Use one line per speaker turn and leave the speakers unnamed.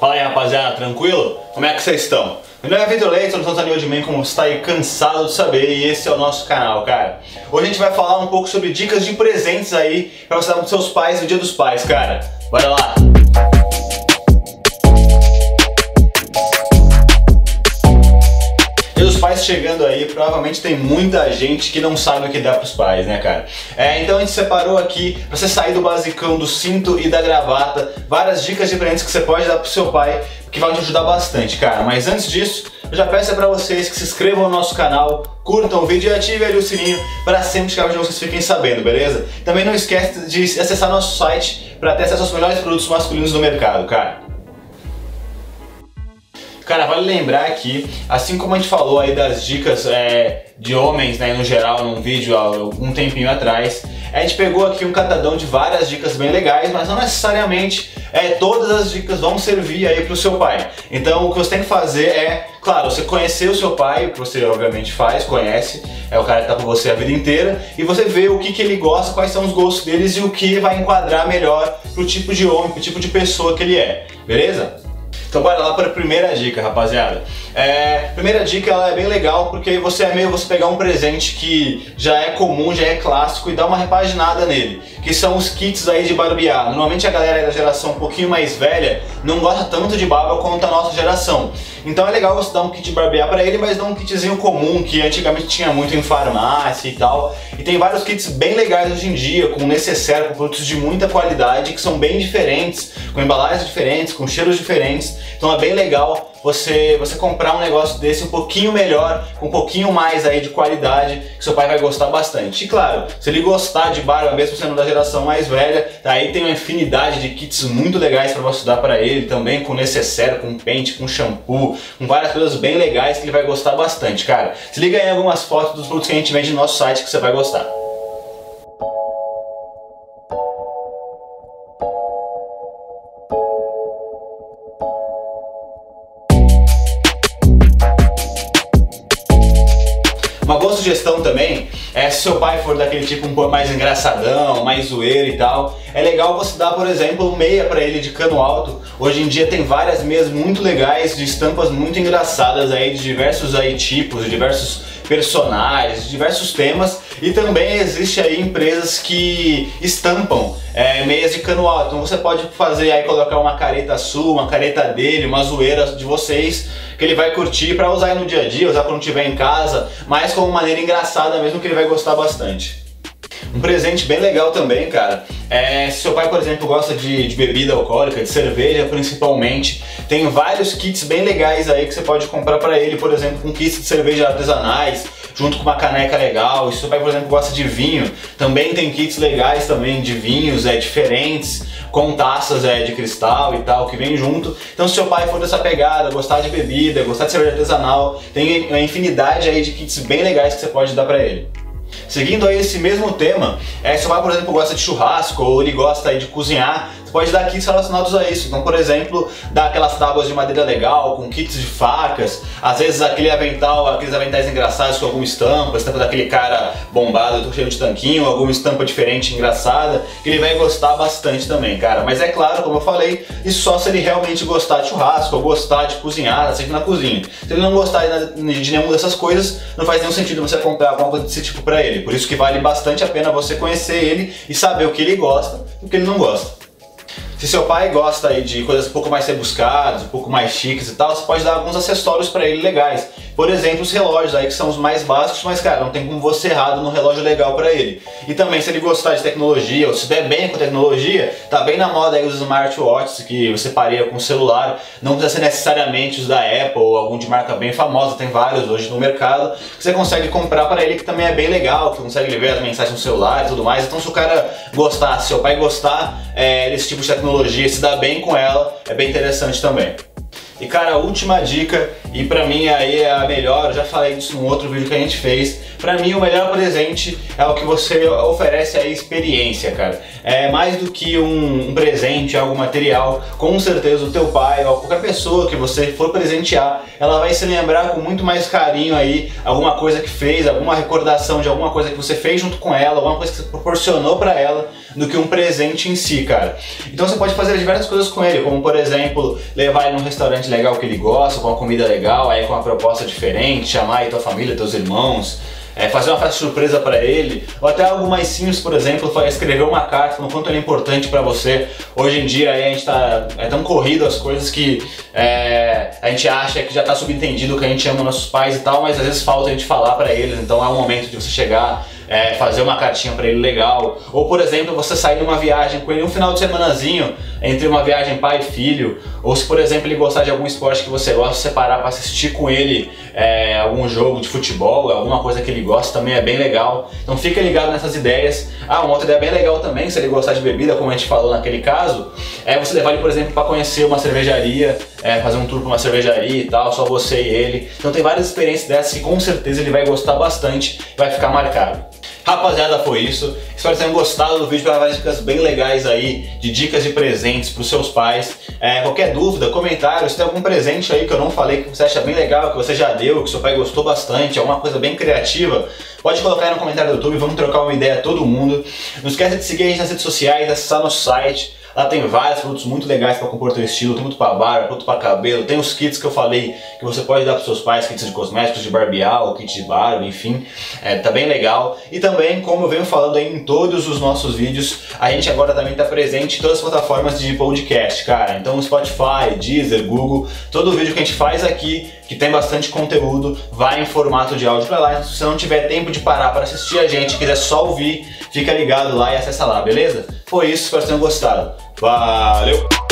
Fala aí rapaziada, tranquilo? Como é que vocês estão? Meu nome é Vitor Leite, eu sou Daniel de mim, como você está aí cansado de saber, e esse é o nosso canal, cara. Hoje a gente vai falar um pouco sobre dicas de presentes aí pra você dar pros seus pais no dia dos pais, cara. Bora lá! Chegando aí, provavelmente tem muita gente que não sabe o que dá pros pais, né, cara? É, então a gente separou aqui, pra você sair do basicão do cinto e da gravata, várias dicas de presentes que você pode dar pro seu pai, que vai te ajudar bastante, cara. Mas antes disso, eu já peço para vocês que se inscrevam no nosso canal, curtam o vídeo e ativem ali o sininho para sempre que vocês fiquem sabendo, beleza? Também não esquece de acessar nosso site para ter acesso aos melhores produtos masculinos do mercado, cara. Cara, vale lembrar aqui, assim como a gente falou aí das dicas é, de homens, né, no geral, num vídeo há um tempinho atrás, a gente pegou aqui um catadão de várias dicas bem legais, mas não necessariamente é, todas as dicas vão servir aí pro seu pai. Então o que você tem que fazer é, claro, você conhecer o seu pai, que você obviamente faz, conhece, é o cara que tá com você a vida inteira, e você vê o que, que ele gosta, quais são os gostos deles e o que vai enquadrar melhor pro tipo de homem, pro tipo de pessoa que ele é, beleza? Então bora lá para a primeira dica, rapaziada. É, primeira dica ela é bem legal porque você é meio você pegar um presente que já é comum, já é clássico e dar uma repaginada nele, que são os kits aí de barbear. Normalmente a galera da geração um pouquinho mais velha não gosta tanto de barba quanto a nossa geração. Então é legal você dar um kit de barbear para ele, mas não um kitzinho comum que antigamente tinha muito em farmácia e tal. E tem vários kits bem legais hoje em dia, com necessário, com produtos de muita qualidade, que são bem diferentes, com embalagens diferentes, com cheiros diferentes. Então é bem legal você, você comprar um negócio desse um pouquinho melhor, com um pouquinho mais aí de qualidade, que seu pai vai gostar bastante. E claro, se ele gostar de barba, mesmo sendo da geração mais velha, aí tem uma infinidade de kits muito legais para você dar para ele também, com necessário, com pente, com shampoo, com várias coisas bem legais que ele vai gostar bastante, cara. Se liga em algumas fotos dos produtos que a gente vende no nosso site que você vai gostar. Sugestão também é se seu pai for daquele tipo um pouco mais engraçadão, mais zoeiro e tal, é legal você dar, por exemplo, meia para ele de cano alto. Hoje em dia tem várias meias muito legais, de estampas muito engraçadas aí, de diversos aí tipos, de diversos personagens, diversos temas e também existe aí empresas que estampam é, meias de cano alto. Então você pode fazer aí colocar uma careta sua, uma careta dele, uma zoeira de vocês que ele vai curtir para usar no dia a dia, usar quando estiver em casa, mas como maneira engraçada mesmo que ele vai gostar bastante. Um presente bem legal também, cara. É, se seu pai, por exemplo, gosta de, de, bebida alcoólica, de cerveja principalmente, tem vários kits bem legais aí que você pode comprar para ele, por exemplo, com kits de cerveja artesanais, junto com uma caneca legal. E se seu pai, por exemplo, gosta de vinho, também tem kits legais também de vinhos é, diferentes, com taças é, de cristal e tal, que vem junto. Então se seu pai for dessa pegada, gostar de bebida, gostar de cerveja artesanal, tem uma infinidade aí de kits bem legais que você pode dar para ele. Seguindo aí esse mesmo tema, é, se o pai, por exemplo, gosta de churrasco ou ele gosta de cozinhar, você pode dar kits relacionados a isso. Então, por exemplo, dar aquelas tábuas de madeira legal, com kits de facas, às vezes aquele avental, aqueles aventais engraçados com alguma estampa, estampa daquele cara bombado, cheio de tanquinho, alguma estampa diferente, engraçada, ele vai gostar bastante também, cara. Mas é claro, como eu falei, isso só se ele realmente gostar de churrasco ou gostar de cozinhar, sempre na cozinha. Se ele não gostar de nenhuma dessas coisas, não faz nenhum sentido você comprar alguma coisa desse tipo pra ele. Por isso que vale bastante a pena você conhecer ele e saber o que ele gosta e o que ele não gosta. Se seu pai gosta aí de coisas um pouco mais rebuscadas, um pouco mais chiques e tal, você pode dar alguns acessórios para ele legais. Por exemplo, os relógios aí que são os mais básicos, mas cara, não tem como você errado no relógio legal para ele. E também se ele gostar de tecnologia ou se der bem com tecnologia, tá bem na moda aí os smartwatches que você pareia com o celular. Não precisa ser necessariamente os da Apple ou algum de marca bem famosa, tem vários hoje no mercado que você consegue comprar para ele que também é bem legal, que consegue ver as mensagens no celular e tudo mais. Então se o cara gostar, se seu pai gostar é, desse tipo de tecnologia, se dá bem com ela, é bem interessante também. E cara, a última dica e pra mim aí é a melhor, eu já falei disso num outro vídeo que a gente fez. Pra mim o melhor presente é o que você oferece a experiência, cara. É mais do que um, um presente, algo material, com certeza o teu pai ou qualquer pessoa que você for presentear, ela vai se lembrar com muito mais carinho aí alguma coisa que fez, alguma recordação de alguma coisa que você fez junto com ela, alguma coisa que você proporcionou para ela, do que um presente em si, cara. Então você pode fazer diversas coisas com ele, como por exemplo, levar ele num restaurante legal que ele gosta, com uma comida legal, aí com uma proposta diferente, chamar aí tua família, teus irmãos, é, fazer uma festa surpresa para ele, ou até algo mais simples, por exemplo, escrever uma carta falando quanto ele é importante para você. Hoje em dia a gente tá é tão corrido as coisas que é, a gente acha que já tá subentendido que a gente ama nossos pais e tal, mas às vezes falta a gente falar para eles, então é o momento de você chegar é, fazer uma cartinha para ele legal. Ou, por exemplo, você sair numa viagem com ele um final de semanazinho, entre uma viagem pai e filho. Ou se, por exemplo, ele gostar de algum esporte que você gosta, separar para assistir com ele é, algum jogo de futebol, alguma coisa que ele gosta, também é bem legal. Então fica ligado nessas ideias. Ah, uma outra ideia bem legal também, se ele gostar de bebida, como a gente falou naquele caso, é você levar ele, por exemplo, para conhecer uma cervejaria, é, fazer um tour para uma cervejaria e tal, só você e ele. Então tem várias experiências dessas que com certeza ele vai gostar bastante e vai ficar marcado. Rapaziada, foi isso. Espero que tenham gostado do vídeo para várias dicas bem legais aí de dicas de presentes para os seus pais. É, qualquer dúvida, comentário, se tem algum presente aí que eu não falei que você acha bem legal, que você já deu, que seu pai gostou bastante, alguma coisa bem criativa, pode colocar aí no comentário do YouTube, vamos trocar uma ideia todo mundo. Não esqueça de seguir a gente nas redes sociais, acessar nosso site. Lá tem vários produtos muito legais para compor teu estilo, tem muito para barba, produto para cabelo, tem os kits que eu falei que você pode dar para seus pais, kits de cosméticos, de barbear, kit de barba, enfim, é, tá bem legal. E também, como eu venho falando aí em todos os nossos vídeos, a gente agora também está presente em todas as plataformas de podcast, cara. Então Spotify, Deezer, Google, todo o vídeo que a gente faz aqui, que tem bastante conteúdo, vai em formato de áudio para lá. Se você não tiver tempo de parar para assistir a gente, quiser só ouvir, fica ligado lá e acessa lá, beleza? Foi isso, espero que tenham gostado. Valeu!